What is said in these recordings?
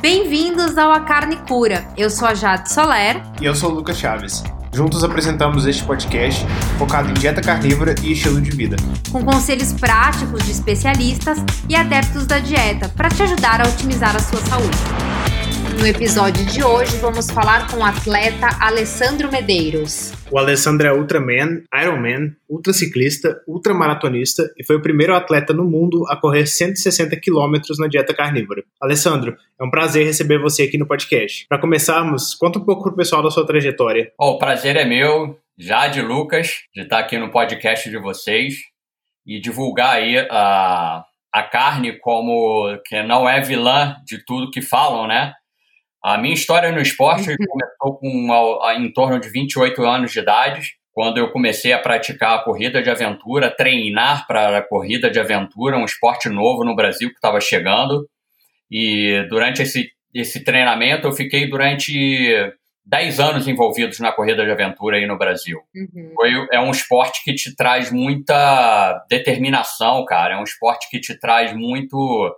Bem-vindos ao A Carne Cura. Eu sou a Jade Soler. E eu sou o Lucas Chaves. Juntos apresentamos este podcast focado em dieta carnívora e estilo de vida. Com conselhos práticos de especialistas e adeptos da dieta para te ajudar a otimizar a sua saúde. No episódio de hoje, vamos falar com o atleta Alessandro Medeiros. O Alessandro é Ultraman, Ironman, ultraciclista, ultramaratonista e foi o primeiro atleta no mundo a correr 160 quilômetros na dieta carnívora. Alessandro, é um prazer receber você aqui no podcast. Para começarmos, conta um pouco pro pessoal da sua trajetória. Oh, o prazer é meu, Jade Lucas, de estar aqui no podcast de vocês e divulgar aí a, a carne como que não é vilã de tudo que falam, né? A minha história no esporte uhum. começou com em torno de 28 anos de idade, quando eu comecei a praticar a corrida de aventura, treinar para a corrida de aventura, um esporte novo no Brasil que estava chegando. E durante esse, esse treinamento, eu fiquei durante 10 anos envolvidos na corrida de aventura aí no Brasil. Uhum. Foi, é um esporte que te traz muita determinação, cara. É um esporte que te traz muito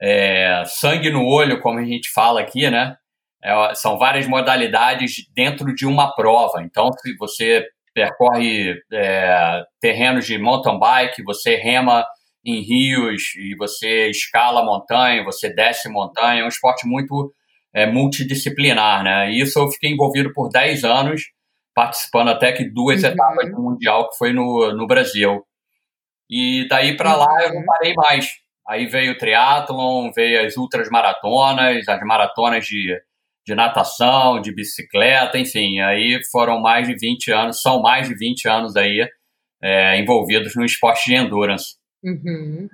é, sangue no olho, como a gente fala aqui, né? É, são várias modalidades dentro de uma prova. Então, se você percorre é, terrenos de mountain bike, você rema em rios e você escala montanha, você desce montanha, é um esporte muito é, multidisciplinar, né? E isso eu fiquei envolvido por 10 anos, participando até que duas uhum. etapas do Mundial, que foi no, no Brasil. E daí para lá eu não uhum. parei mais. Aí veio o triatlon, veio as ultras maratonas, as maratonas de, de natação, de bicicleta, enfim. Aí foram mais de 20 anos, são mais de 20 anos aí é, envolvidos no esporte de endurance. Uhum.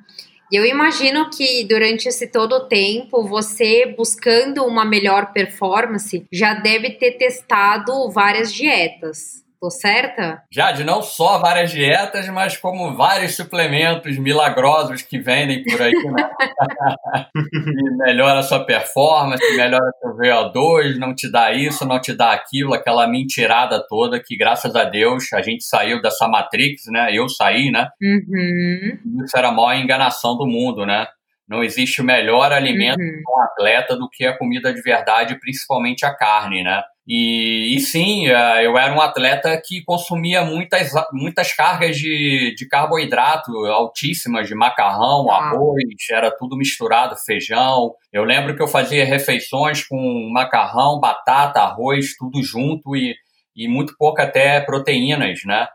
Eu imagino que durante esse todo tempo, você buscando uma melhor performance, já deve ter testado várias dietas. Tô certa? Jade, não só várias dietas, mas como vários suplementos milagrosos que vendem por aí, né? e melhora a sua performance, melhora seu VO2, não te dá isso, não te dá aquilo, aquela mentirada toda que, graças a Deus, a gente saiu dessa Matrix, né? Eu saí, né? Uhum. Isso era a maior enganação do mundo, né? Não existe o melhor alimento uhum. para um atleta do que a comida de verdade, principalmente a carne, né? E, e, sim, é, eu era um atleta que consumia muitas, muitas cargas de, de carboidrato altíssimas, de macarrão, ah. arroz, era tudo misturado, feijão. Eu lembro que eu fazia refeições com macarrão, batata, arroz, tudo junto e, e muito pouco até proteínas, né?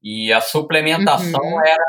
E a suplementação uhum. era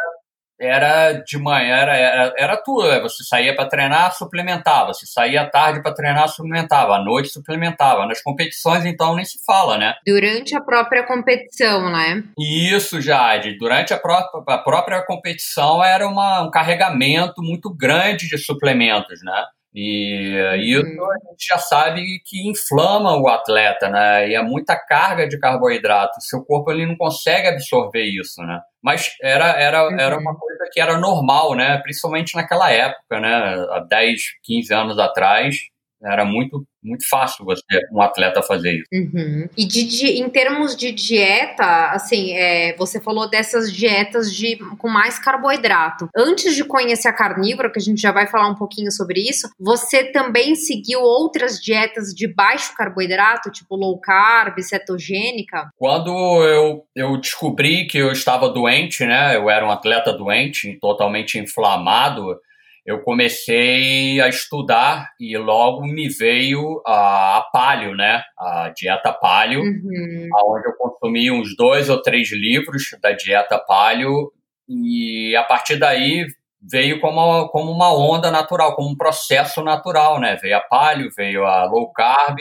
era de manhã, era, era, era tudo. Né? Você saía para treinar, suplementava. Você saía à tarde para treinar, suplementava. À noite, suplementava. Nas competições, então, nem se fala, né? Durante a própria competição, né? Isso, Jade. Durante a própria, a própria competição era uma, um carregamento muito grande de suplementos, né? E isso a gente já sabe que inflama o atleta, né? E é muita carga de carboidrato. Seu corpo ele não consegue absorver isso, né? Mas era, era, uhum. era uma coisa que era normal, né? Principalmente naquela época, né? Há 10, 15 anos atrás, era muito, muito fácil você, um atleta fazer isso. Uhum. E de, de, em termos de dieta, assim, é, você falou dessas dietas de, com mais carboidrato. Antes de conhecer a carnívora, que a gente já vai falar um pouquinho sobre isso, você também seguiu outras dietas de baixo carboidrato, tipo low carb, cetogênica? Quando eu, eu descobri que eu estava doente, né? Eu era um atleta doente, totalmente inflamado eu comecei a estudar e logo me veio a, a palio, né? A dieta palio, uhum. onde eu consumi uns dois ou três livros da dieta palio e a partir daí veio como, como uma onda natural, como um processo natural, né? Veio a palio, veio a low carb,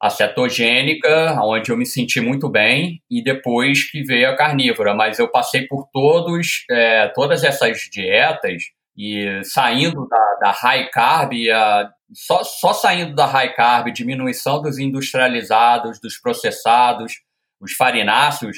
a cetogênica, onde eu me senti muito bem, e depois que veio a carnívora. Mas eu passei por todos, é, todas essas dietas e saindo da, da high carb, a, só, só saindo da high carb, diminuição dos industrializados, dos processados, os farináceos,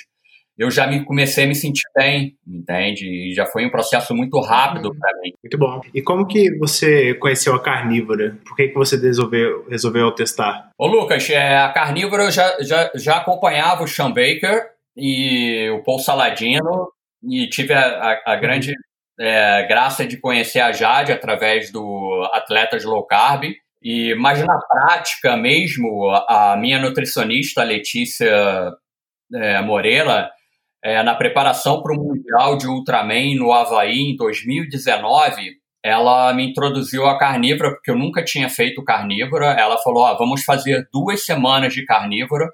eu já me comecei a me sentir bem, entende? E já foi um processo muito rápido uhum. para mim. Muito bom. E como que você conheceu a carnívora? Por que, que você resolveu, resolveu testar? Ô Lucas, é, a carnívora eu já, já, já acompanhava o Sean Baker e o Paul Saladino e tive a, a, a grande é, graça de conhecer a Jade através do Atletas Low Carb. E, mas na prática mesmo, a, minha nutricionista, Letícia é, Moreira, é, na preparação para o Mundial de Ultraman no Havaí em 2019, ela me introduziu a carnívora, porque eu nunca tinha feito carnívora. Ela falou: ah, vamos fazer duas semanas de carnívora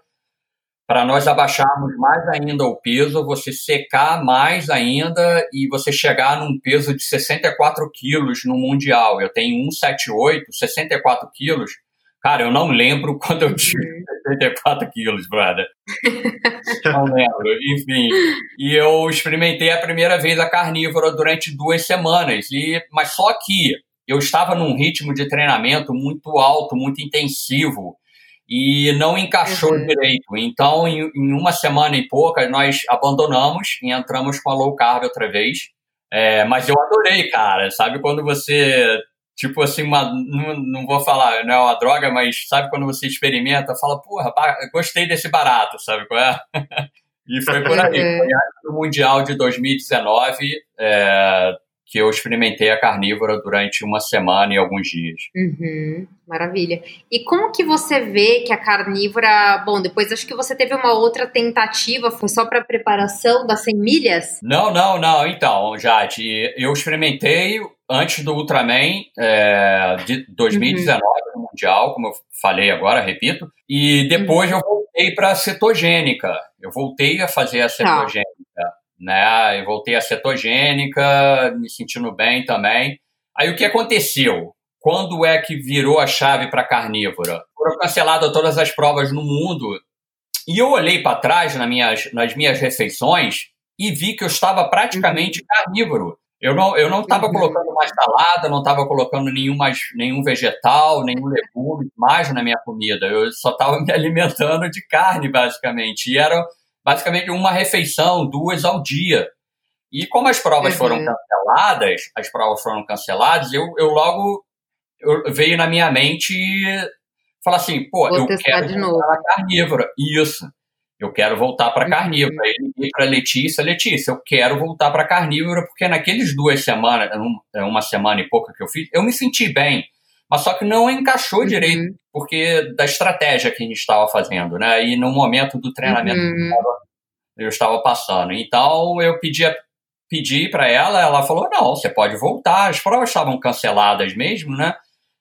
para nós abaixarmos mais ainda o peso, você secar mais ainda e você chegar num peso de 64 quilos no Mundial. Eu tenho 178, 64 quilos. Cara, eu não lembro quando eu tive 64 uhum. quilos, brother. não lembro. Enfim. E eu experimentei a primeira vez a carnívora durante duas semanas. E, mas só que eu estava num ritmo de treinamento muito alto, muito intensivo e não encaixou uhum. direito. Então, em, em, uma semana e pouca, nós abandonamos e entramos com a low carb outra vez. É, mas eu adorei, cara. Sabe quando você, tipo assim, uma, não, não vou falar, não é uma droga, mas sabe quando você experimenta, fala, porra, gostei desse barato, sabe qual é? e foi por aí. Uhum. Foi no Mundial de 2019. É, que eu experimentei a carnívora durante uma semana e alguns dias. Uhum, maravilha. E como que você vê que a carnívora. Bom, depois acho que você teve uma outra tentativa, foi só para preparação das 100 milhas? Não, não, não. Então, Jade, eu experimentei antes do Ultraman é, de 2019 uhum. no Mundial, como eu falei agora, repito, e depois uhum. eu voltei para a cetogênica. Eu voltei a fazer a tá. cetogênica. Tá né? Eu voltei a cetogênica, me sentindo bem também. Aí o que aconteceu? Quando é que virou a chave para carnívora? Foram canceladas todas as provas no mundo. E eu olhei para trás nas minhas, nas minhas refeições e vi que eu estava praticamente uhum. carnívoro. Eu não eu não estava uhum. colocando mais salada, não estava colocando nenhum, mais, nenhum vegetal, nenhum legume mais na minha comida. Eu só estava me alimentando de carne, basicamente. E era basicamente uma refeição, duas ao dia. E como as provas uhum. foram canceladas, as provas foram canceladas, eu, eu logo eu, veio na minha mente falar assim, pô, Vou eu quero de voltar para carnívora. Isso. Eu quero voltar para uhum. carnívora. Aí liguei para Letícia, Letícia, eu quero voltar para carnívora porque naqueles duas semanas, uma semana e pouca que eu fiz, eu me senti bem mas só que não encaixou uhum. direito, porque da estratégia que a gente estava fazendo, né? E no momento do treinamento uhum. eu estava passando. Então eu pedi, pedi para ela, ela falou: não, você pode voltar. As provas estavam canceladas mesmo, né?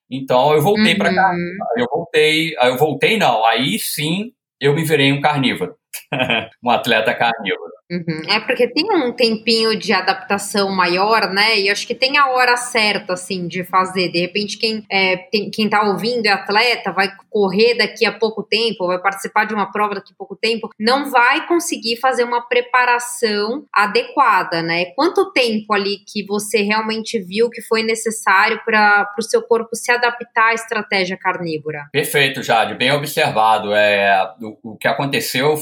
Então eu voltei uhum. para cá. Eu voltei, eu voltei não. Aí sim eu me virei um carnívoro, um atleta carnívoro. Uhum. É porque tem um tempinho de adaptação maior, né? E acho que tem a hora certa, assim, de fazer. De repente, quem, é, tem, quem tá ouvindo é atleta, vai correr daqui a pouco tempo, vai participar de uma prova daqui a pouco tempo, não vai conseguir fazer uma preparação adequada, né? Quanto tempo ali que você realmente viu que foi necessário para o seu corpo se adaptar à estratégia carnívora? Perfeito, Jade, bem observado. É, o, o que aconteceu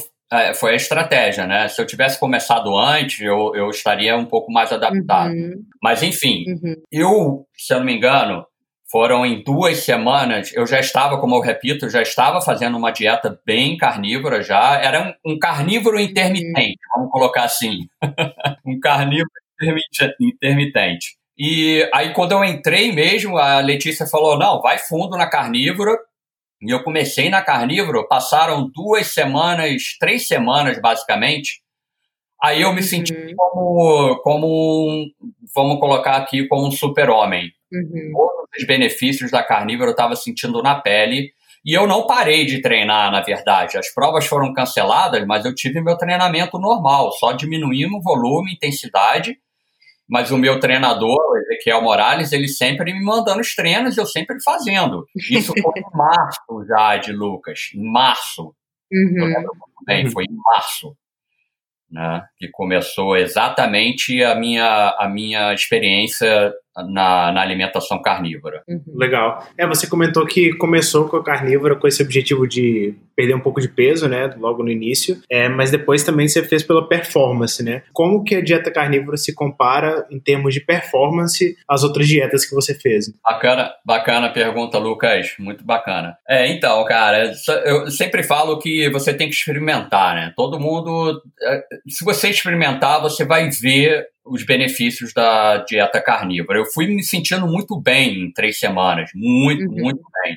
foi a estratégia, né? Se eu tivesse começado antes, eu, eu estaria um pouco mais adaptado. Uhum. Mas, enfim, uhum. eu, se eu não me engano, foram em duas semanas, eu já estava, como eu repito, já estava fazendo uma dieta bem carnívora já. Era um, um carnívoro intermitente, uhum. vamos colocar assim. um carnívoro intermitente. E aí, quando eu entrei mesmo, a Letícia falou: não, vai fundo na carnívora, e eu comecei na carnívoro, passaram duas semanas, três semanas basicamente. Aí eu me uhum. senti como, como um, vamos colocar aqui, como um super-homem. Uhum. Todos os benefícios da carnívoro eu estava sentindo na pele. E eu não parei de treinar, na verdade. As provas foram canceladas, mas eu tive meu treinamento normal, só diminuindo o volume, intensidade mas o meu treinador, o Ezequiel Morales, ele sempre me mandando os treinos e eu sempre fazendo. Isso foi em março já de Lucas, em março. Uhum. Eu lembro muito bem, foi em março. Né, que começou exatamente a minha, a minha experiência na, na alimentação carnívora. Uhum. Legal. É, você comentou que começou com a carnívora com esse objetivo de perder um pouco de peso, né, logo no início, é, mas depois também você fez pela performance, né? Como que a dieta carnívora se compara em termos de performance às outras dietas que você fez? Bacana, bacana pergunta, Lucas, muito bacana. É, então, cara, eu sempre falo que você tem que experimentar, né? Todo mundo, é, se você experimentar, você vai ver os benefícios da dieta carnívora. Eu fui me sentindo muito bem em três semanas, muito, uhum. muito bem.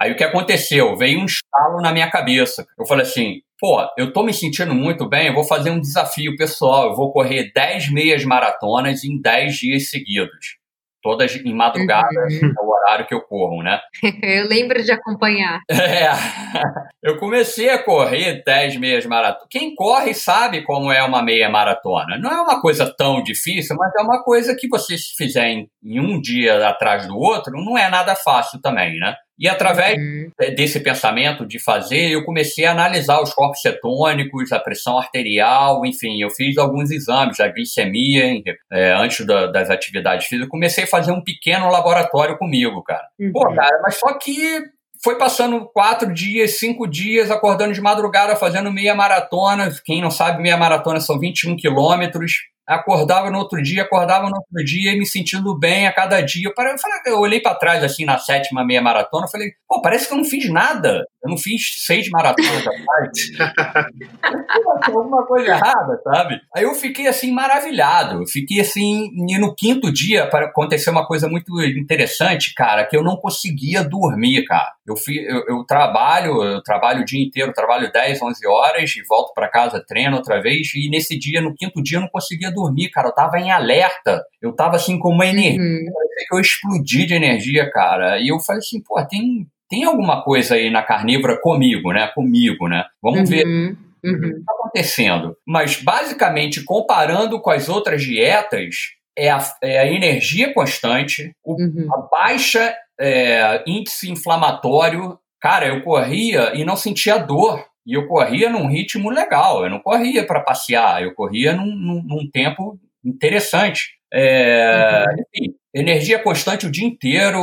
Aí o que aconteceu? Veio um estalo na minha cabeça. Eu falei assim, pô, eu tô me sentindo muito bem, eu vou fazer um desafio pessoal, eu vou correr 10 meias maratonas em 10 dias seguidos todas em madrugada, uhum. é o horário que eu corro, né? eu lembro de acompanhar. É, eu comecei a correr 10 meias maratonas. Quem corre sabe como é uma meia maratona. Não é uma coisa tão difícil, mas é uma coisa que você se fizer em, em um dia atrás do outro, não é nada fácil também, né? E através uhum. desse pensamento de fazer, eu comecei a analisar os corpos cetônicos, a pressão arterial, enfim, eu fiz alguns exames, a glicemia, é, antes da, das atividades físicas. Eu comecei a fazer um pequeno laboratório comigo, cara. Uhum. Pô, cara, mas só que foi passando quatro dias, cinco dias, acordando de madrugada, fazendo meia maratona. Quem não sabe, meia maratona são 21 quilômetros acordava no outro dia, acordava no outro dia e me sentindo bem a cada dia. Eu, parei, eu, falei, eu olhei para trás, assim, na sétima meia maratona, falei, pô, parece que eu não fiz nada. Eu não fiz seis maratonas atrás. alguma coisa errada, sabe? Aí eu fiquei, assim, maravilhado. Eu fiquei, assim, e no quinto dia para acontecer uma coisa muito interessante, cara, que eu não conseguia dormir, cara. Eu, fui, eu, eu trabalho, eu trabalho o dia inteiro, trabalho 10, 11 horas e volto para casa, treino outra vez. E nesse dia, no quinto dia, eu não conseguia dormir, cara. Eu tava em alerta. Eu tava assim com uma energia. Uhum. Eu explodi de energia, cara. E eu falei assim, pô, tem, tem alguma coisa aí na carnívora comigo, né? Comigo, né? Vamos uhum. ver. Uhum. O que está acontecendo? Mas, basicamente, comparando com as outras dietas, é a, é a energia constante, o, uhum. a baixa é, índice inflamatório. Cara, eu corria e não sentia dor. E eu corria num ritmo legal. Eu não corria para passear, eu corria num, num, num tempo interessante. É, uhum. enfim, energia constante o dia inteiro,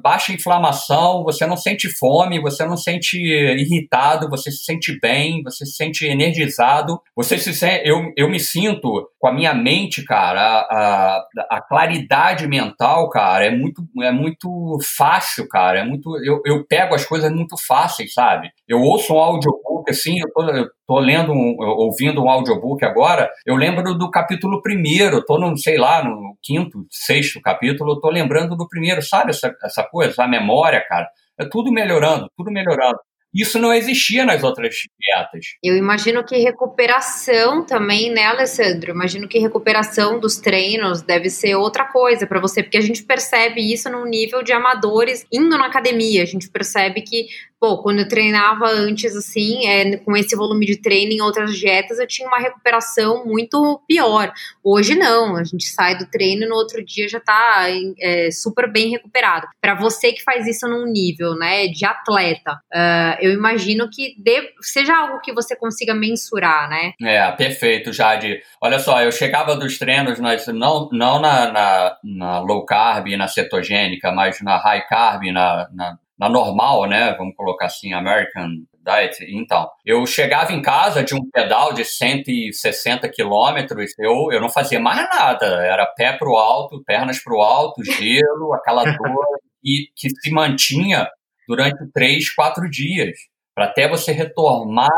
baixa inflamação, você não sente fome, você não sente irritado, você se sente bem, você se sente energizado, você se sente, eu, eu me sinto com a minha mente, cara, a, a, a claridade mental, cara, é muito, é muito fácil, cara, é muito, eu, eu pego as coisas muito fáceis, sabe? Eu ouço um audiobook assim, eu tô, eu tô lendo, um, ouvindo um audiobook agora, eu lembro do capítulo primeiro, tô no, sei lá, no quinto, sexto capítulo, tô lembrando do primeiro, sabe essa, essa coisa, a memória, cara, é tudo melhorando, tudo melhorando. Isso não existia nas outras dietas. Eu imagino que recuperação também, né, Alessandro? Imagino que recuperação dos treinos deve ser outra coisa para você, porque a gente percebe isso num nível de amadores indo na academia. A gente percebe que pô, quando eu treinava antes, assim, é, com esse volume de treino em outras dietas, eu tinha uma recuperação muito pior. Hoje não, a gente sai do treino e no outro dia já tá é, super bem recuperado. Para você que faz isso num nível, né, de atleta, uh, eu imagino que seja algo que você consiga mensurar, né? É, perfeito, Jade. Olha só, eu chegava dos treinos, mas não, não na, na, na low carb e na cetogênica, mas na high carb, na, na na normal, né? Vamos colocar assim, American Diet. Então, eu chegava em casa de um pedal de 160 quilômetros, eu, eu não fazia mais nada. Era pé pro alto, pernas pro alto, gelo, aquela dor e que se mantinha durante três, quatro dias. Para até você retomar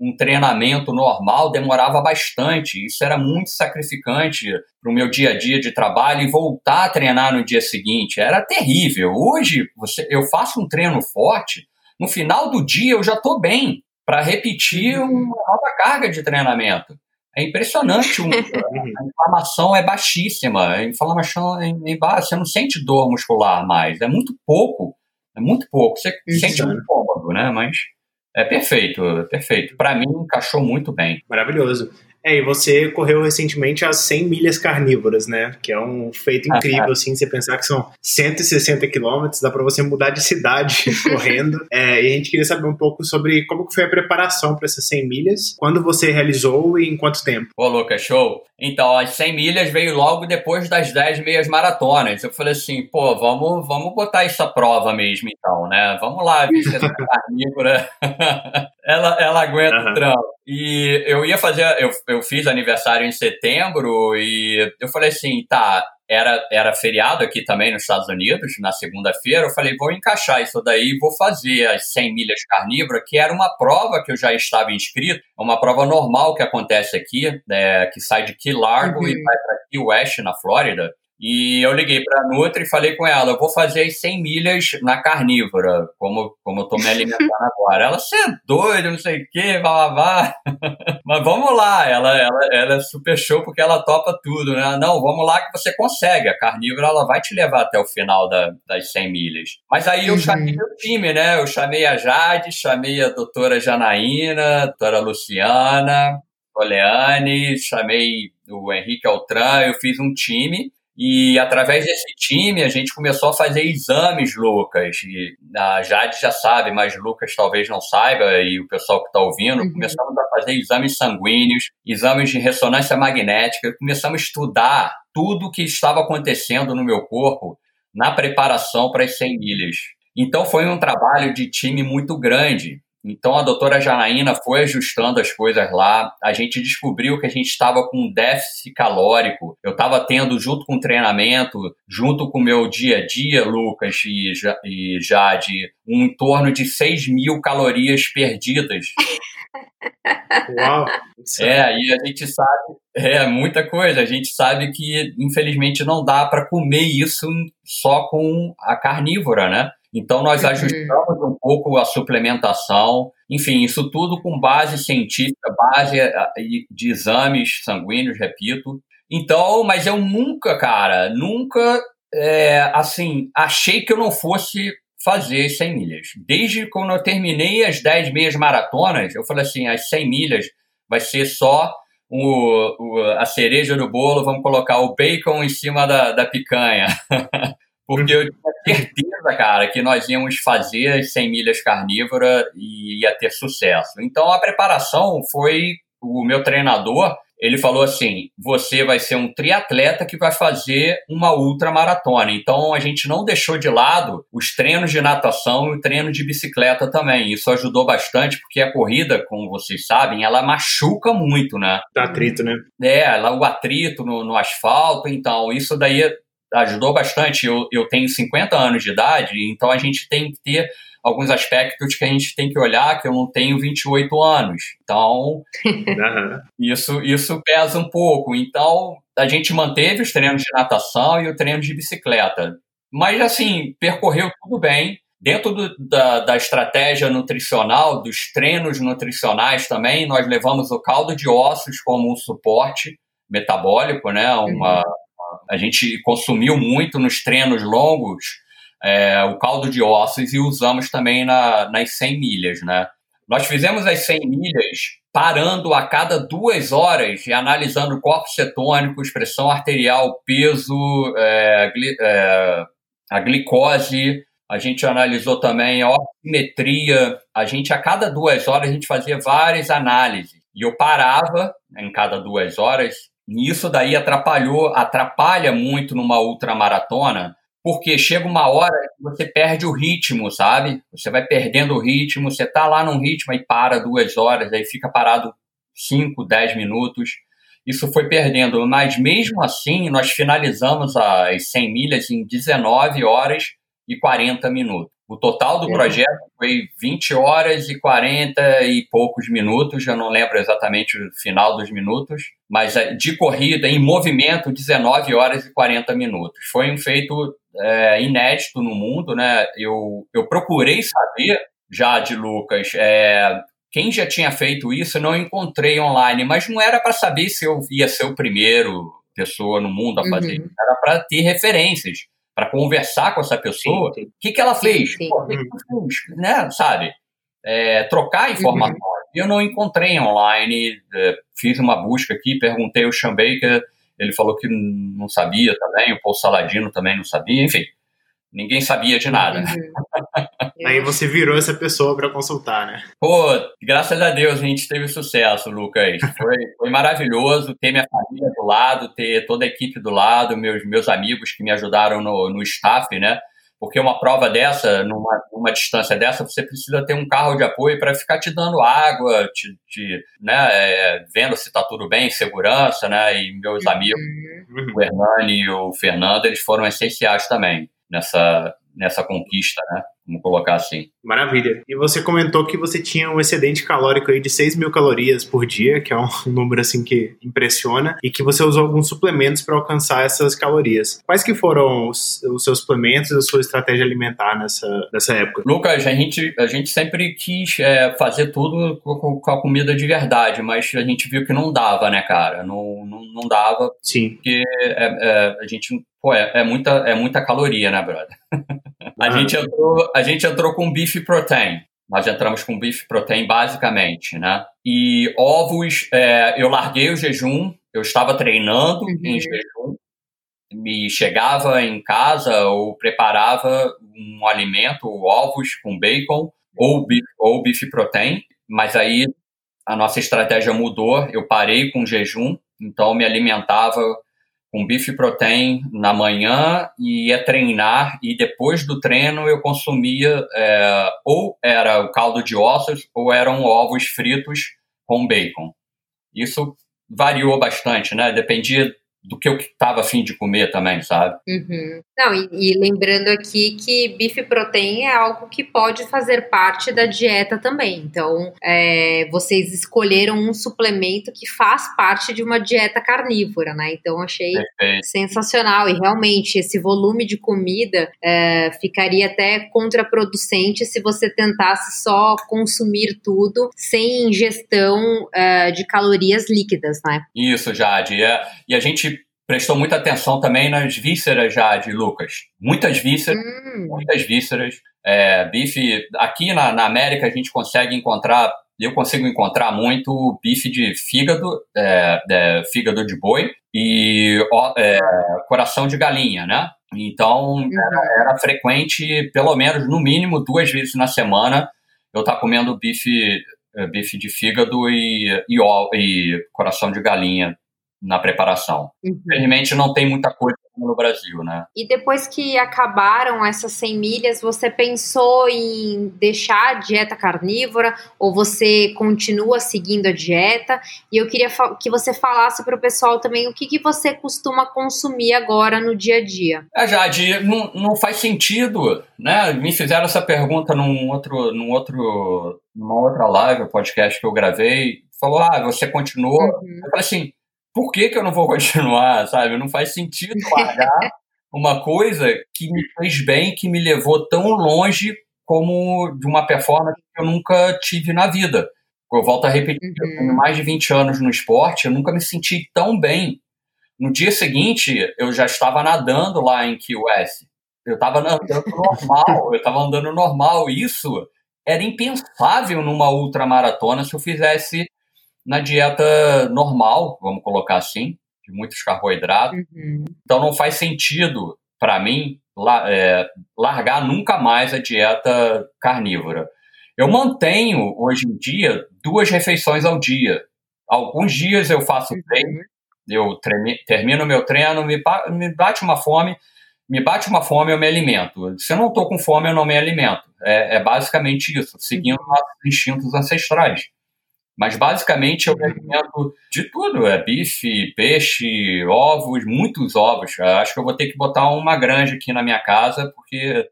um treinamento normal demorava bastante. Isso era muito sacrificante para o meu dia a dia de trabalho e voltar a treinar no dia seguinte. Era terrível. Hoje, você, eu faço um treino forte, no final do dia eu já estou bem para repetir uma nova carga de treinamento. É impressionante. a inflamação é baixíssima. A inflamação é, baixa. Você não sente dor muscular mais. É muito pouco. É muito pouco. Você Isso. sente um cômodo, né? Mas é perfeito, perfeito. Para mim, encaixou muito bem. Maravilhoso. É, e você correu recentemente as 100 milhas carnívoras, né? Que é um feito incrível, assim, você pensar que são 160 quilômetros, dá para você mudar de cidade correndo. É, e a gente queria saber um pouco sobre como foi a preparação para essas 100 milhas, quando você realizou e em quanto tempo. Ô, Lucas, show! Então, as 100 milhas veio logo depois das 10 meias maratonas. Eu falei assim, pô, vamos, vamos botar à prova mesmo, então, né? Vamos lá, bicho, essa carnívora, ela, ela aguenta uhum. o trampo. E eu ia fazer, eu, eu fiz aniversário em setembro e eu falei assim, tá, era, era feriado aqui também nos Estados Unidos, na segunda-feira. Eu falei, vou encaixar isso daí, vou fazer as 100 milhas carnívora, que era uma prova que eu já estava inscrito, é uma prova normal que acontece aqui, né, que sai de Key Largo uhum. e vai para Key West, na Flórida. E eu liguei para a Nutri e falei com ela, eu vou fazer as 100 milhas na carnívora, como, como eu tô me alimentando agora. Ela, você é doido, não sei o quê, vá, vá, vá. Mas vamos lá, ela, ela, ela é super show porque ela topa tudo, né? Não, vamos lá que você consegue. A carnívora, ela vai te levar até o final da, das 100 milhas. Mas aí eu uhum. chamei o time, né? Eu chamei a Jade, chamei a doutora Janaína, a doutora Luciana, Oleane, chamei o Henrique Altran, eu fiz um time e através desse time a gente começou a fazer exames, Lucas. E a Jade já sabe, mas Lucas talvez não saiba, e o pessoal que está ouvindo, uhum. começamos a fazer exames sanguíneos, exames de ressonância magnética, começamos a estudar tudo o que estava acontecendo no meu corpo na preparação para as 100 milhas. Então foi um trabalho de time muito grande. Então a doutora Janaína foi ajustando as coisas lá. A gente descobriu que a gente estava com um déficit calórico. Eu estava tendo, junto com o treinamento, junto com o meu dia a dia, Lucas e, e Jade, um em torno de 6 mil calorias perdidas. Uau! É, aí a gente sabe, é muita coisa. A gente sabe que, infelizmente, não dá para comer isso só com a carnívora, né? Então, nós uhum. ajustamos um pouco a suplementação, enfim, isso tudo com base científica, base eh, de exames sanguíneos, repito. Então, mas eu nunca, cara, nunca, é, assim, achei que eu não fosse fazer 100 milhas. Desde quando eu terminei as 10 meias maratonas, eu falei assim, as 100 milhas vai ser só o, o, a cereja do bolo, vamos colocar o bacon em cima da, da picanha. Porque eu tinha certeza, cara, que nós íamos fazer as 100 milhas carnívora e ia ter sucesso. Então a preparação foi o meu treinador, ele falou assim: você vai ser um triatleta que vai fazer uma ultramaratona. Então a gente não deixou de lado os treinos de natação e o treino de bicicleta também. Isso ajudou bastante, porque a corrida, como vocês sabem, ela machuca muito, né? Dá atrito, né? É, ela, o atrito no, no asfalto, então isso daí ajudou bastante. Eu, eu tenho 50 anos de idade, então a gente tem que ter alguns aspectos que a gente tem que olhar, que eu não tenho 28 anos. Então, uhum. isso, isso pesa um pouco. Então, a gente manteve os treinos de natação e o treino de bicicleta. Mas, assim, percorreu tudo bem. Dentro do, da, da estratégia nutricional, dos treinos nutricionais também, nós levamos o caldo de ossos como um suporte metabólico, né? Uma, uhum a gente consumiu muito nos treinos longos é, o caldo de ossos e usamos também na, nas 100 milhas, né? Nós fizemos as 100 milhas parando a cada duas horas e analisando corpos cetônicos, pressão arterial, peso, é, gli, é, a glicose. A gente analisou também a oximetria. A gente, a cada duas horas, a gente fazia várias análises. E eu parava em cada duas horas e isso daí atrapalhou, atrapalha muito numa ultramaratona, porque chega uma hora que você perde o ritmo, sabe? Você vai perdendo o ritmo, você tá lá num ritmo e para duas horas, aí fica parado 5, 10 minutos. Isso foi perdendo, mas mesmo assim nós finalizamos as 100 milhas em 19 horas e 40 minutos. O total do projeto foi 20 horas e 40 e poucos minutos, eu não lembro exatamente o final dos minutos, mas eh, de corrida, em movimento, 19 horas e 40 minutos. Foi um feito é, inédito no mundo, né? Eu, eu procurei saber, já de Lucas, é, quem já tinha feito isso, não encontrei online, mas não era para saber se eu ia ser o primeiro pessoa no mundo a fazer, uhum. era para ter referências para conversar com essa pessoa, o que, que ela fez? Sim, sim. Pô? Né? Sabe? É, trocar informações. Uhum. Eu não encontrei online, é, fiz uma busca aqui, perguntei ao Sean Baker, ele falou que não sabia também, o Paul Saladino também não sabia, enfim. Ninguém sabia de nada. Uhum. Aí você virou essa pessoa para consultar, né? Pô, graças a Deus a gente teve sucesso, Lucas. Foi, foi maravilhoso ter minha família do lado, ter toda a equipe do lado, meus, meus amigos que me ajudaram no, no staff, né? porque uma prova dessa, numa, numa distância dessa, você precisa ter um carro de apoio para ficar te dando água, te, te né, é, vendo se está tudo bem, segurança, né? E meus uhum. amigos, o Hernani e o Fernando, eles foram essenciais também nessa, nessa conquista, né? Vamos colocar assim. Maravilha. E você comentou que você tinha um excedente calórico aí de 6 mil calorias por dia, que é um número assim que impressiona, e que você usou alguns suplementos para alcançar essas calorias. Quais que foram os, os seus suplementos, a sua estratégia alimentar nessa, nessa época? Lucas, a gente, a gente sempre quis é, fazer tudo com, com, a comida de verdade, mas a gente viu que não dava, né, cara? Não, não, não dava. Sim. Porque é, é, a gente Pô, é, é, muita, é muita caloria, né, brother? a, ah. gente entrou, a gente entrou com beef protein. Nós entramos com beef protein basicamente, né? E ovos, é, eu larguei o jejum, eu estava treinando uhum. em jejum, me chegava em casa ou preparava um alimento, ovos com bacon ou beef, ou beef protein, mas aí a nossa estratégia mudou, eu parei com o jejum, então me alimentava com bife protein na manhã e ia treinar e depois do treino eu consumia é, ou era o caldo de ossos ou eram ovos fritos com bacon. Isso variou bastante, né? Dependia do que eu estava afim de comer também, sabe? Uhum. Não, e, e, lembrando aqui que bife protein é algo que pode fazer parte da dieta também. Então, é, vocês escolheram um suplemento que faz parte de uma dieta carnívora, né? Então, achei Perfeito. sensacional. E realmente, esse volume de comida é, ficaria até contraproducente se você tentasse só consumir tudo sem ingestão é, de calorias líquidas, né? Isso, Jade. E a, e a gente prestou muita atenção também nas vísceras já de Lucas. Muitas vísceras, hum. muitas vísceras. É, bife, aqui na, na, América a gente consegue encontrar, eu consigo encontrar muito bife de fígado, é, é, fígado de boi e é, coração de galinha, né? Então uhum. era, era, frequente, pelo menos no mínimo duas vezes na semana, eu estar tá comendo bife, é, bife de fígado e, e, e coração de galinha na preparação. Uhum. Infelizmente não tem muita coisa no Brasil, né? E depois que acabaram essas 100 milhas, você pensou em deixar a dieta carnívora ou você continua seguindo a dieta? E eu queria que você falasse para o pessoal também o que, que você costuma consumir agora no dia a dia. É, Jade, não, não faz sentido, né? Me fizeram essa pergunta num outro, num outro, numa outra live, podcast que eu gravei. Falou, ah, você continua? Uhum. Eu falei assim, por que, que eu não vou continuar, sabe? Não faz sentido largar uma coisa que me fez bem, que me levou tão longe como de uma performance que eu nunca tive na vida. Eu volto a repetir, uhum. eu tenho mais de 20 anos no esporte, eu nunca me senti tão bem. No dia seguinte, eu já estava nadando lá em Key West. Eu estava andando normal, eu estava andando normal. Isso era impensável numa ultramaratona se eu fizesse na dieta normal, vamos colocar assim, de muitos carboidratos. Uhum. Então não faz sentido para mim la, é, largar nunca mais a dieta carnívora. Eu mantenho hoje em dia duas refeições ao dia. Alguns dias eu faço uhum. treino, eu termino meu treino, me, me bate uma fome, me bate uma fome, eu me alimento. Se eu não estou com fome, eu não me alimento. É, é basicamente isso, seguindo uhum. nossos instintos ancestrais. Mas basicamente eu me alimento de tudo: é bife, peixe, ovos, muitos ovos. Eu acho que eu vou ter que botar uma granja aqui na minha casa, porque.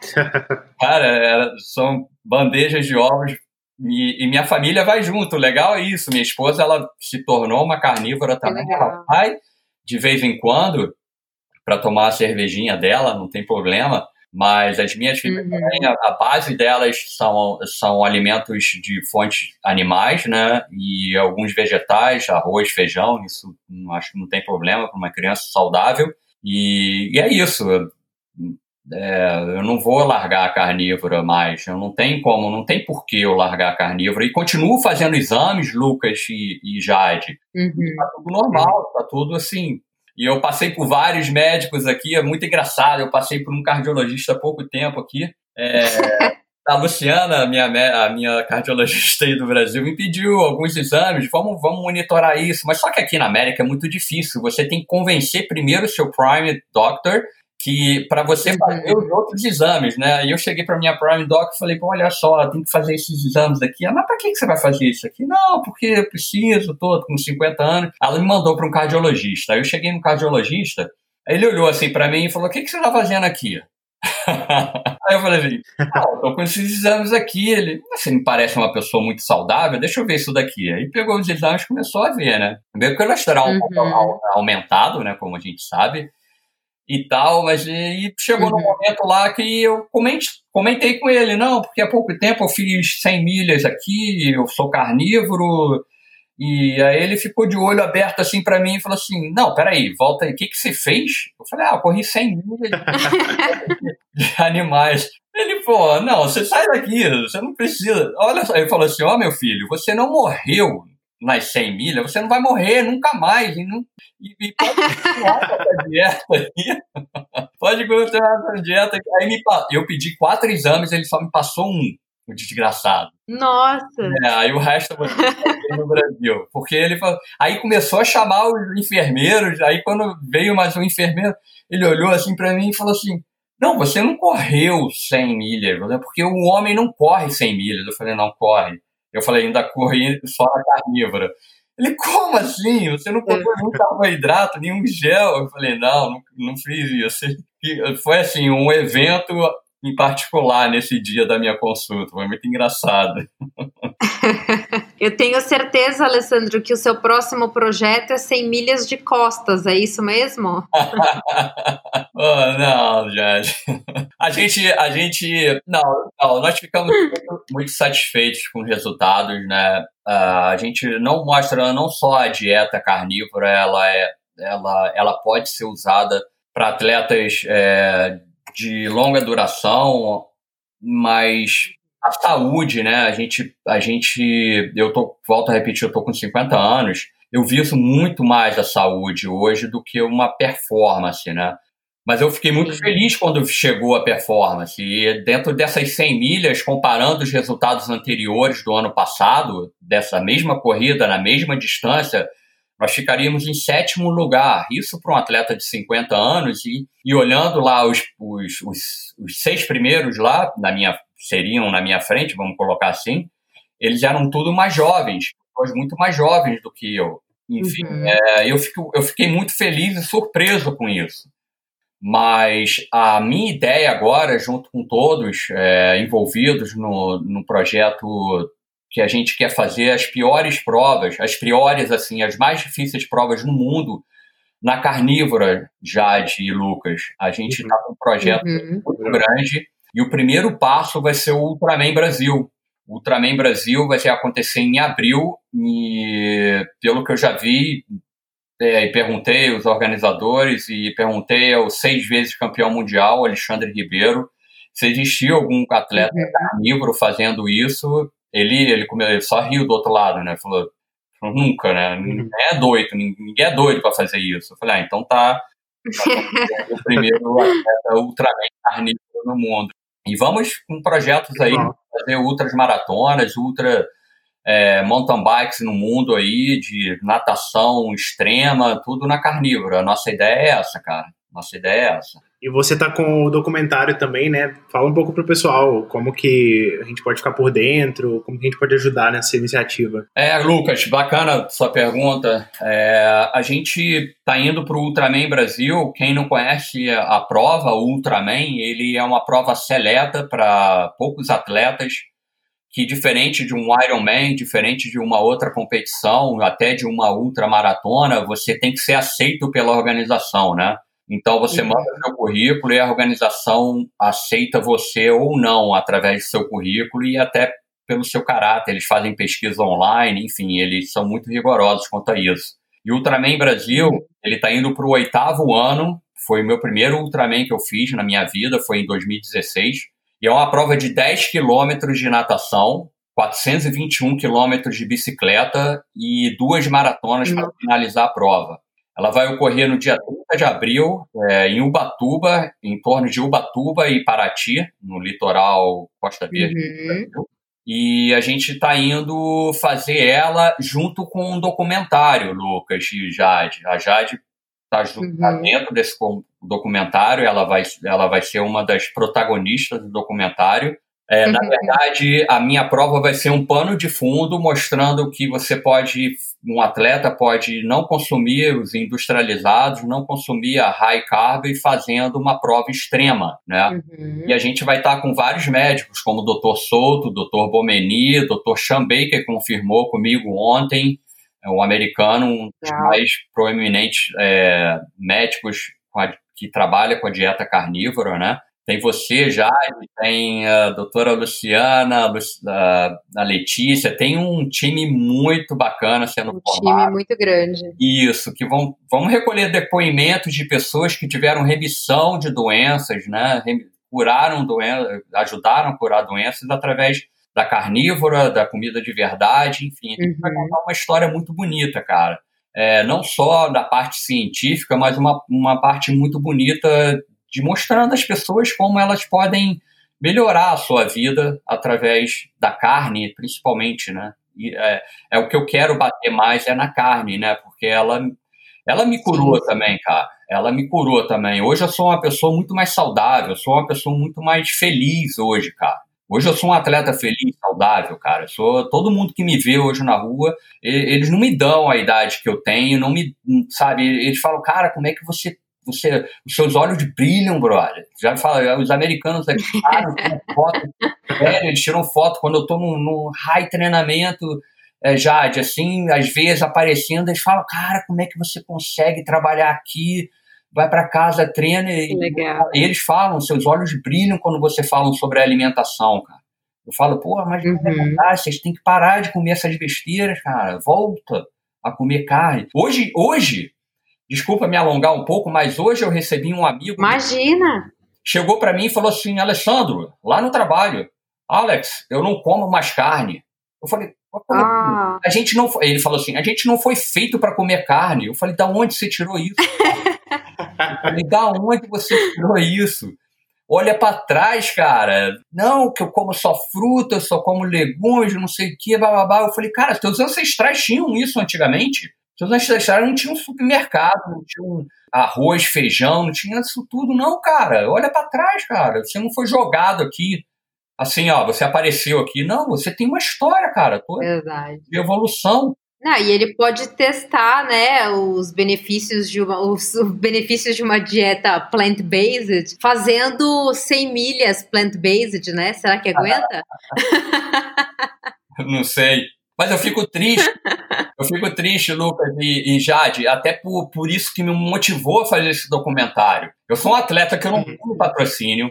cara, são bandejas de ovos e, e, minha família vai junto. Legal é isso. Minha esposa ela se tornou uma carnívora também. Ela vai de vez em quando para tomar a cervejinha dela, não tem problema. Mas as minhas filhas uhum. também, a, a, base delas são, são alimentos de fontes animais, né? E alguns vegetais, arroz, feijão, isso acho que não tem problema para uma criança saudável. E, e é isso. É, eu não vou largar a carnívora mais. Eu não tem como, não tem por que eu largar a carnívora. E continuo fazendo exames, Lucas e, e Jade. Uhum. Tá tudo normal, tá tudo assim, e eu passei por vários médicos aqui, é muito engraçado. Eu passei por um cardiologista há pouco tempo aqui. É, a Luciana, minha, a minha cardiologista aí do Brasil, me pediu alguns exames, vamos, vamos monitorar isso. Mas só que aqui na América é muito difícil. Você tem que convencer primeiro o seu prime doctor que para você fazer os outros exames, né? E eu cheguei para minha Prime Doc e falei, olha só, tem que fazer esses exames aqui. Ah, mas para que, que você vai fazer isso aqui? Não, porque eu preciso, tô com 50 anos. Ela me mandou para um cardiologista. Aí eu cheguei no cardiologista, aí ele olhou assim para mim e falou, o que, que você tá fazendo aqui? Aí eu falei assim, ah, tô com esses exames aqui. Ele, você me parece uma pessoa muito saudável, deixa eu ver isso daqui. Aí pegou os exames e começou a ver, né? Veio o colesterol uhum. aumentado, né? Como a gente sabe e tal, mas e chegou uhum. no momento lá que eu comente, comentei com ele, não, porque há pouco tempo eu fiz 100 milhas aqui, eu sou carnívoro, e aí ele ficou de olho aberto assim para mim e falou assim, não, peraí, volta aí, o que, que você fez? Eu falei, ah, eu corri 100 milhas de animais. Ele, pô, não, você sai daqui, você não precisa. Olha só, ele falou assim, ó, oh, meu filho, você não morreu nas 100 milhas, você não vai morrer nunca mais. E, não, e, e pode continuar com essa dieta aí. pode continuar com essa dieta. Aí me, eu pedi quatro exames, ele só me passou um, o desgraçado. Nossa! É, aí o resto eu no Brasil. Porque ele falou. Aí começou a chamar os enfermeiros, aí quando veio mais um enfermeiro, ele olhou assim para mim e falou assim. Não, você não correu 100 milhas, né? porque o homem não corre 100 milhas. Eu falei, não corre. Eu falei, ainda corri só na carnívora. Ele, como assim? Você não comeu nenhum carboidrato, nenhum gel? Eu falei, não, não, não fiz isso. Foi assim, um evento em particular nesse dia da minha consulta. Foi muito engraçado. Eu tenho certeza, Alessandro, que o seu próximo projeto é 100 milhas de costas, é isso mesmo? oh, não, Jade. A gente, a gente, não, não nós ficamos muito, muito satisfeitos com os resultados, né? Uh, a gente não mostra não só a dieta carnívora, ela é, ela, ela pode ser usada para atletas é, de longa duração, mas a saúde, né? A gente, a gente, eu tô, volto a repetir, eu tô com 50 anos. Eu viso muito mais a saúde hoje do que uma performance, né? Mas eu fiquei muito Sim. feliz quando chegou a performance. E dentro dessas 100 milhas, comparando os resultados anteriores do ano passado, dessa mesma corrida, na mesma distância, nós ficaríamos em sétimo lugar. Isso para um atleta de 50 anos. E, e olhando lá os, os, os, os seis primeiros lá, na minha seriam na minha frente, vamos colocar assim, eles eram tudo mais jovens, pessoas muito mais jovens do que eu. Enfim, uhum. é, eu, fico, eu fiquei muito feliz e surpreso com isso. Mas a minha ideia agora, junto com todos é, envolvidos no, no projeto que a gente quer fazer as piores provas, as piores, assim, as mais difíceis provas no mundo, na carnívora, Jade e Lucas. A gente está uhum. com um projeto uhum. muito grande e o primeiro passo vai ser o Ultraman Brasil. O Ultraman Brasil vai acontecer em abril e, pelo que eu já vi, é, e perguntei aos organizadores e perguntei ao seis vezes campeão mundial, Alexandre Ribeiro, se existia algum atleta uhum. carnívoro fazendo isso. Ele, ele, ele só riu do outro lado, né? Falou, nunca, né? Uhum. Ninguém é doido, ninguém é doido para fazer isso. Eu falei, ah, então tá, tá o primeiro atleta Ultraman carnívoro no mundo. E vamos com projetos aí, fazer ultras maratonas, ultra é, mountain bikes no mundo aí, de natação extrema, tudo na carnívora. A nossa ideia é essa, cara. Nossa ideia é essa. E você tá com o documentário também, né? Fala um pouco pro pessoal como que a gente pode ficar por dentro, como que a gente pode ajudar nessa iniciativa. É, Lucas, bacana sua pergunta. É, a gente tá indo pro Ultraman Brasil. Quem não conhece a prova, o Ultraman, ele é uma prova seleta para poucos atletas que diferente de um Ironman, diferente de uma outra competição, até de uma ultramaratona, você tem que ser aceito pela organização, né? Então você uhum. manda seu currículo e a organização aceita você ou não através do seu currículo e até pelo seu caráter. Eles fazem pesquisa online, enfim, eles são muito rigorosos quanto a isso. E o Ultraman Brasil, ele está indo para o oitavo ano. Foi o meu primeiro Ultraman que eu fiz na minha vida, foi em 2016. E é uma prova de 10 quilômetros de natação, 421 quilômetros de bicicleta e duas maratonas para uhum. finalizar a prova. Ela vai ocorrer no dia 30 de abril, é, em Ubatuba, em torno de Ubatuba e Paraty, no litoral Costa Verde. Uhum. E a gente está indo fazer ela junto com um documentário, Lucas e Jade. A Jade está uhum. Tá dentro desse documentário, ela vai, ela vai ser uma das protagonistas do documentário. É, na uhum. verdade, a minha prova vai ser um pano de fundo mostrando que você pode, um atleta pode não consumir os industrializados, não consumir a high carb fazendo uma prova extrema, né? Uhum. E a gente vai estar com vários médicos, como o Dr. Souto, o Dr. Bomeni, o Dr. Sean Baker confirmou comigo ontem, é um americano, um dos mais proeminentes é, médicos que trabalha com a dieta carnívora, né? Tem você, já, tem a doutora Luciana, a Letícia, tem um time muito bacana sendo um formado. Um time muito grande. Isso, que vão, vamos recolher depoimentos de pessoas que tiveram remissão de doenças, né? Curaram doenças, ajudaram a curar doenças através da carnívora, da comida de verdade, enfim. A gente uhum. vai contar uma história muito bonita, cara. É, não só da parte científica, mas uma, uma parte muito bonita de mostrando às pessoas como elas podem melhorar a sua vida através da carne, principalmente, né? E é, é o que eu quero bater mais é na carne, né? Porque ela, ela me curou Sim. também, cara. Ela me curou também. Hoje eu sou uma pessoa muito mais saudável, eu sou uma pessoa muito mais feliz hoje, cara. Hoje eu sou um atleta feliz, saudável, cara. Eu sou todo mundo que me vê hoje na rua, eles não me dão a idade que eu tenho, não me, sabe? Eles falam, cara, como é que você você, os seus olhos brilham, brother. Já fala, os americanos aqui, cara, foto, eles tiram foto quando eu tô num, num high treinamento, é, Jade, assim, às vezes aparecendo, eles falam, cara, como é que você consegue trabalhar aqui? Vai para casa, treina e, e, eles falam, seus olhos brilham quando você fala sobre a alimentação, cara. Eu falo, pô, mas uhum. é vocês têm que parar de comer essas besteiras, cara. Volta a comer carne. Hoje, hoje Desculpa me alongar um pouco, mas hoje eu recebi um amigo. Imagina! Chegou para mim e falou assim: Alessandro, lá no trabalho, Alex, eu não como mais carne. Eu falei, ah. a gente não. Ele falou assim: a gente não foi feito para comer carne. Eu falei, da onde você tirou isso? eu falei, da onde você tirou isso? Olha para trás, cara. Não, que eu como só fruta, só como legumes, não sei o que, bababá. Eu falei, cara, teus ancestrais tinham isso antigamente. Seus ancestrais não tinham um supermercado, não tinham arroz, feijão, não tinha isso tudo, não, cara. Olha para trás, cara. Você não foi jogado aqui. Assim, ó, você apareceu aqui. Não, você tem uma história, cara. Verdade. De evolução. Não, e ele pode testar, né, os benefícios de uma, os benefícios de uma dieta plant-based, fazendo 100 milhas plant-based, né? Será que aguenta? Não sei. Mas eu fico triste, eu fico triste, Lucas e, e, Jade, até por, por isso que me motivou a fazer esse documentário. Eu sou um atleta que eu não tenho patrocínio,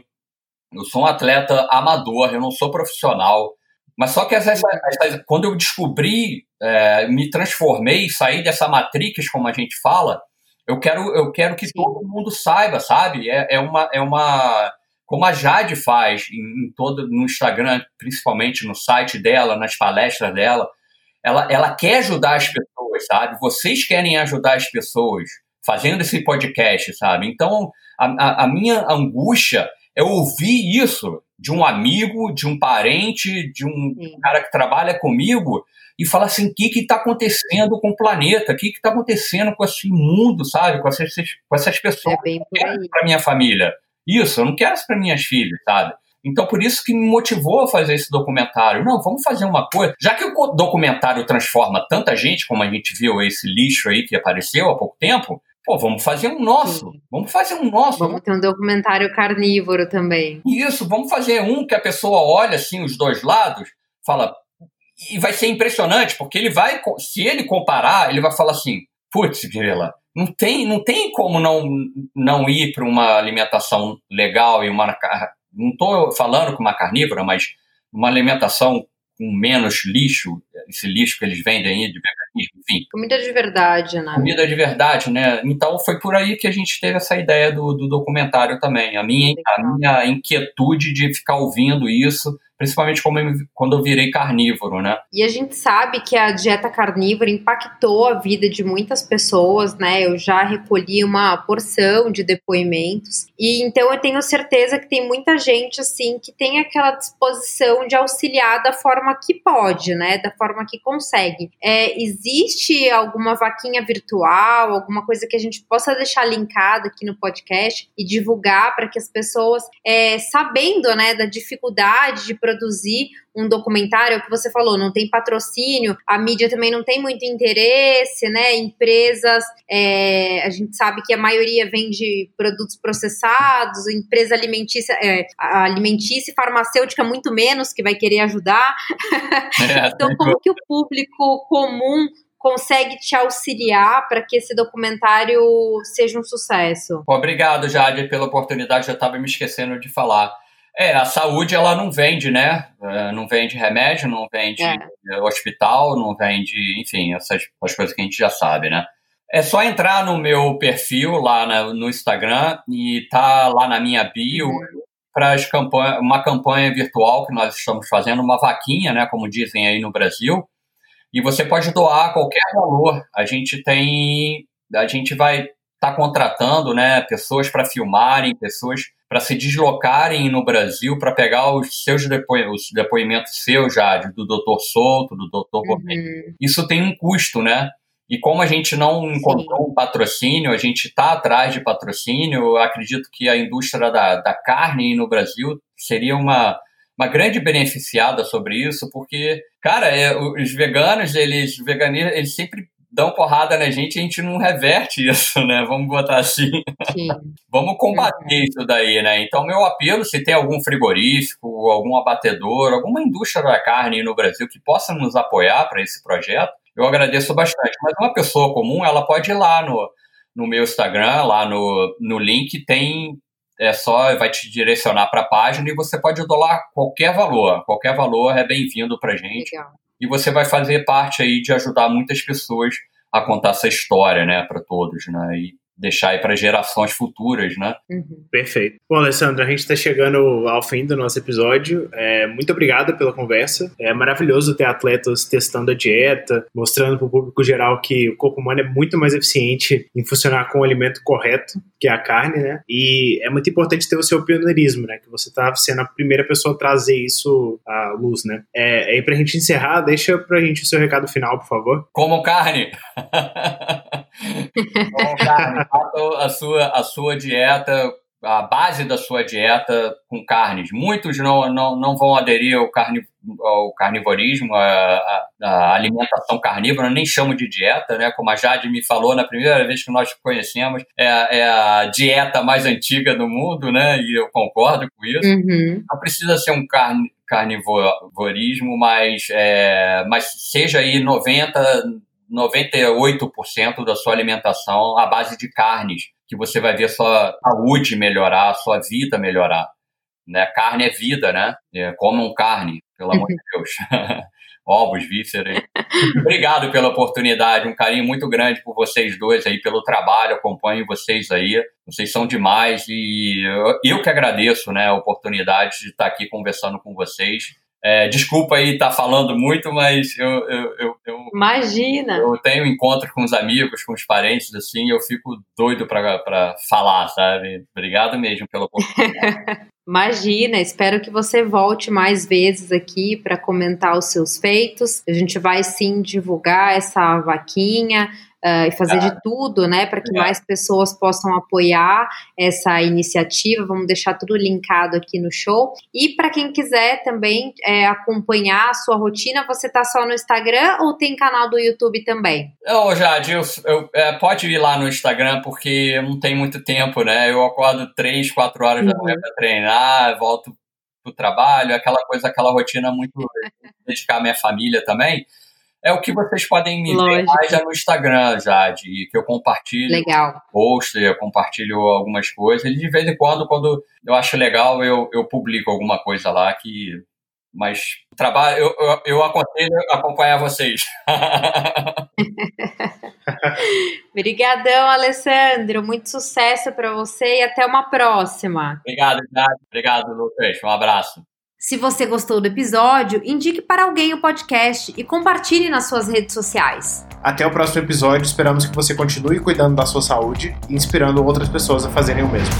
eu sou um atleta amador, eu não sou profissional. Mas só que essa, essa, quando eu descobri, é, me transformei, saí dessa matrix, como a gente fala, eu quero, eu quero que todo mundo saiba, sabe? É, é, uma, é uma como a Jade faz em, em, todo no Instagram, principalmente no site dela, nas palestras dela, ela, ela quer ajudar as pessoas, sabe? Vocês querem ajudar as pessoas fazendo esse podcast, sabe? Então, a, a, minha angústia é ouvir isso de um amigo, de um parente, de um Sim. cara que trabalha comigo e falar assim, o que está acontecendo com o planeta? O que está acontecendo com esse mundo, sabe? Com essas, com essas pessoas. É para minha família. Isso, eu não quero isso para minhas filhas, sabe? Então, por isso que me motivou a fazer esse documentário. Não, vamos fazer uma coisa. Já que o documentário transforma tanta gente, como a gente viu esse lixo aí que apareceu há pouco tempo, pô, vamos fazer um nosso. Sim. Vamos fazer um nosso. Vamos ter um documentário carnívoro também. Isso, vamos fazer um que a pessoa olha assim os dois lados, fala. E vai ser impressionante, porque ele vai. Se ele comparar, ele vai falar assim: putz, Guerreira, não tem, não tem como não, não ir para uma alimentação legal e uma. Não estou falando com uma carnívora, mas uma alimentação com menos lixo, esse lixo que eles vendem aí de veganismo, enfim. Comida de verdade, né? Comida de verdade, né? Então foi por aí que a gente teve essa ideia do, do documentário também. A minha, a minha inquietude de ficar ouvindo isso principalmente quando eu virei carnívoro, né? E a gente sabe que a dieta carnívora impactou a vida de muitas pessoas, né? Eu já recolhi uma porção de depoimentos e então eu tenho certeza que tem muita gente assim que tem aquela disposição de auxiliar da forma que pode, né? Da forma que consegue. É, existe alguma vaquinha virtual, alguma coisa que a gente possa deixar linkado aqui no podcast e divulgar para que as pessoas, é, sabendo né, da dificuldade de produzir um documentário, é o que você falou, não tem patrocínio, a mídia também não tem muito interesse, né? Empresas, é, a gente sabe que a maioria vende produtos processados, empresa alimentícia, é, alimentícia e farmacêutica muito menos, que vai querer ajudar. É, então, como que o público comum consegue te auxiliar para que esse documentário seja um sucesso? Obrigado, Jade, pela oportunidade. Eu estava me esquecendo de falar. É, a saúde ela não vende, né? É, não vende remédio, não vende é. hospital, não vende, enfim, essas, essas coisas que a gente já sabe, né? É só entrar no meu perfil lá na, no Instagram e tá lá na minha bio uhum. para campanha, uma campanha virtual que nós estamos fazendo, uma vaquinha, né? Como dizem aí no Brasil. E você pode doar qualquer valor. A gente tem, a gente vai estar tá contratando, né? Pessoas para filmarem, pessoas para se deslocarem no Brasil para pegar os seus depo os depoimentos seus já, do doutor Souto, do doutor uhum. Isso tem um custo, né? E como a gente não encontrou Sim. um patrocínio, a gente está atrás de patrocínio, eu acredito que a indústria da, da carne no Brasil seria uma, uma grande beneficiada sobre isso, porque, cara, é, os veganos, eles, veganismo, eles sempre dão porrada na gente e a gente não reverte isso, né? Vamos botar assim. Sim. Vamos combater uhum. isso daí, né? Então, meu apelo, se tem algum frigorífico, algum abatedor, alguma indústria da carne no Brasil que possa nos apoiar para esse projeto, eu agradeço bastante. Mas uma pessoa comum, ela pode ir lá no, no meu Instagram, lá no, no link, tem. É só, vai te direcionar para a página e você pode doar qualquer valor. Qualquer valor é bem-vindo para gente. Legal e você vai fazer parte aí de ajudar muitas pessoas a contar essa história, né, para todos, né? E deixar aí para gerações futuras, né? Uhum. Perfeito. Bom, Alessandro, a gente está chegando ao fim do nosso episódio. É, muito obrigado pela conversa. É maravilhoso ter atletas testando a dieta, mostrando para o público geral que o corpo humano é muito mais eficiente em funcionar com o alimento correto, que é a carne, né? E é muito importante ter o seu pioneirismo, né? Que você está sendo a primeira pessoa a trazer isso à luz, né? É, e para a gente encerrar, deixa para a gente o seu recado final, por favor. Como carne! Carne a sua, a sua dieta, a base da sua dieta com carnes. Muitos não, não, não vão aderir ao, carni, ao carnivorismo, à, à alimentação carnívora, nem chamo de dieta, né? Como a Jade me falou na primeira vez que nós conhecemos, é, é a dieta mais antiga do mundo, né? E eu concordo com isso. Uhum. Não precisa ser um carne, carnivorismo, mas, é, mas seja aí 90, 98% da sua alimentação à base de carnes, que você vai ver sua saúde melhorar, sua vida melhorar. Né? Carne é vida, né? É, comam carne, pelo amor de Deus. Ovos, vísceras. Obrigado pela oportunidade, um carinho muito grande por vocês dois aí, pelo trabalho, acompanho vocês aí. Vocês são demais e eu, eu que agradeço né, a oportunidade de estar aqui conversando com vocês. É, desculpa aí estar tá falando muito, mas eu, eu, eu, eu, Imagina! Eu tenho encontro com os amigos, com os parentes, assim, eu fico doido para falar, sabe? Obrigado mesmo pela oportunidade. Imagina, espero que você volte mais vezes aqui para comentar os seus feitos. A gente vai sim divulgar essa vaquinha uh, e fazer de tudo, né, para que mais pessoas possam apoiar essa iniciativa. Vamos deixar tudo linkado aqui no show. E para quem quiser também é, acompanhar a sua rotina, você tá só no Instagram ou tem canal do YouTube também? Ô, Jade, eu, eu, é, pode ir lá no Instagram porque não tem muito tempo, né? Eu acordo três, quatro horas uhum. da manhã para treinar, volto pro trabalho, aquela coisa, aquela rotina muito dedicar à minha família também é o que vocês podem me Lógico. ver mais já no Instagram, já, de que eu compartilho legal. post, eu compartilho algumas coisas. E de vez em quando, quando eu acho legal, eu, eu publico alguma coisa lá que. Mas trabalho, eu, eu, eu aconselho acompanhar vocês. Obrigadão, Alessandro. Muito sucesso para você e até uma próxima. Obrigado, obrigado, obrigado, Lucas. Um abraço. Se você gostou do episódio, indique para alguém o podcast e compartilhe nas suas redes sociais. Até o próximo episódio, esperamos que você continue cuidando da sua saúde e inspirando outras pessoas a fazerem o mesmo.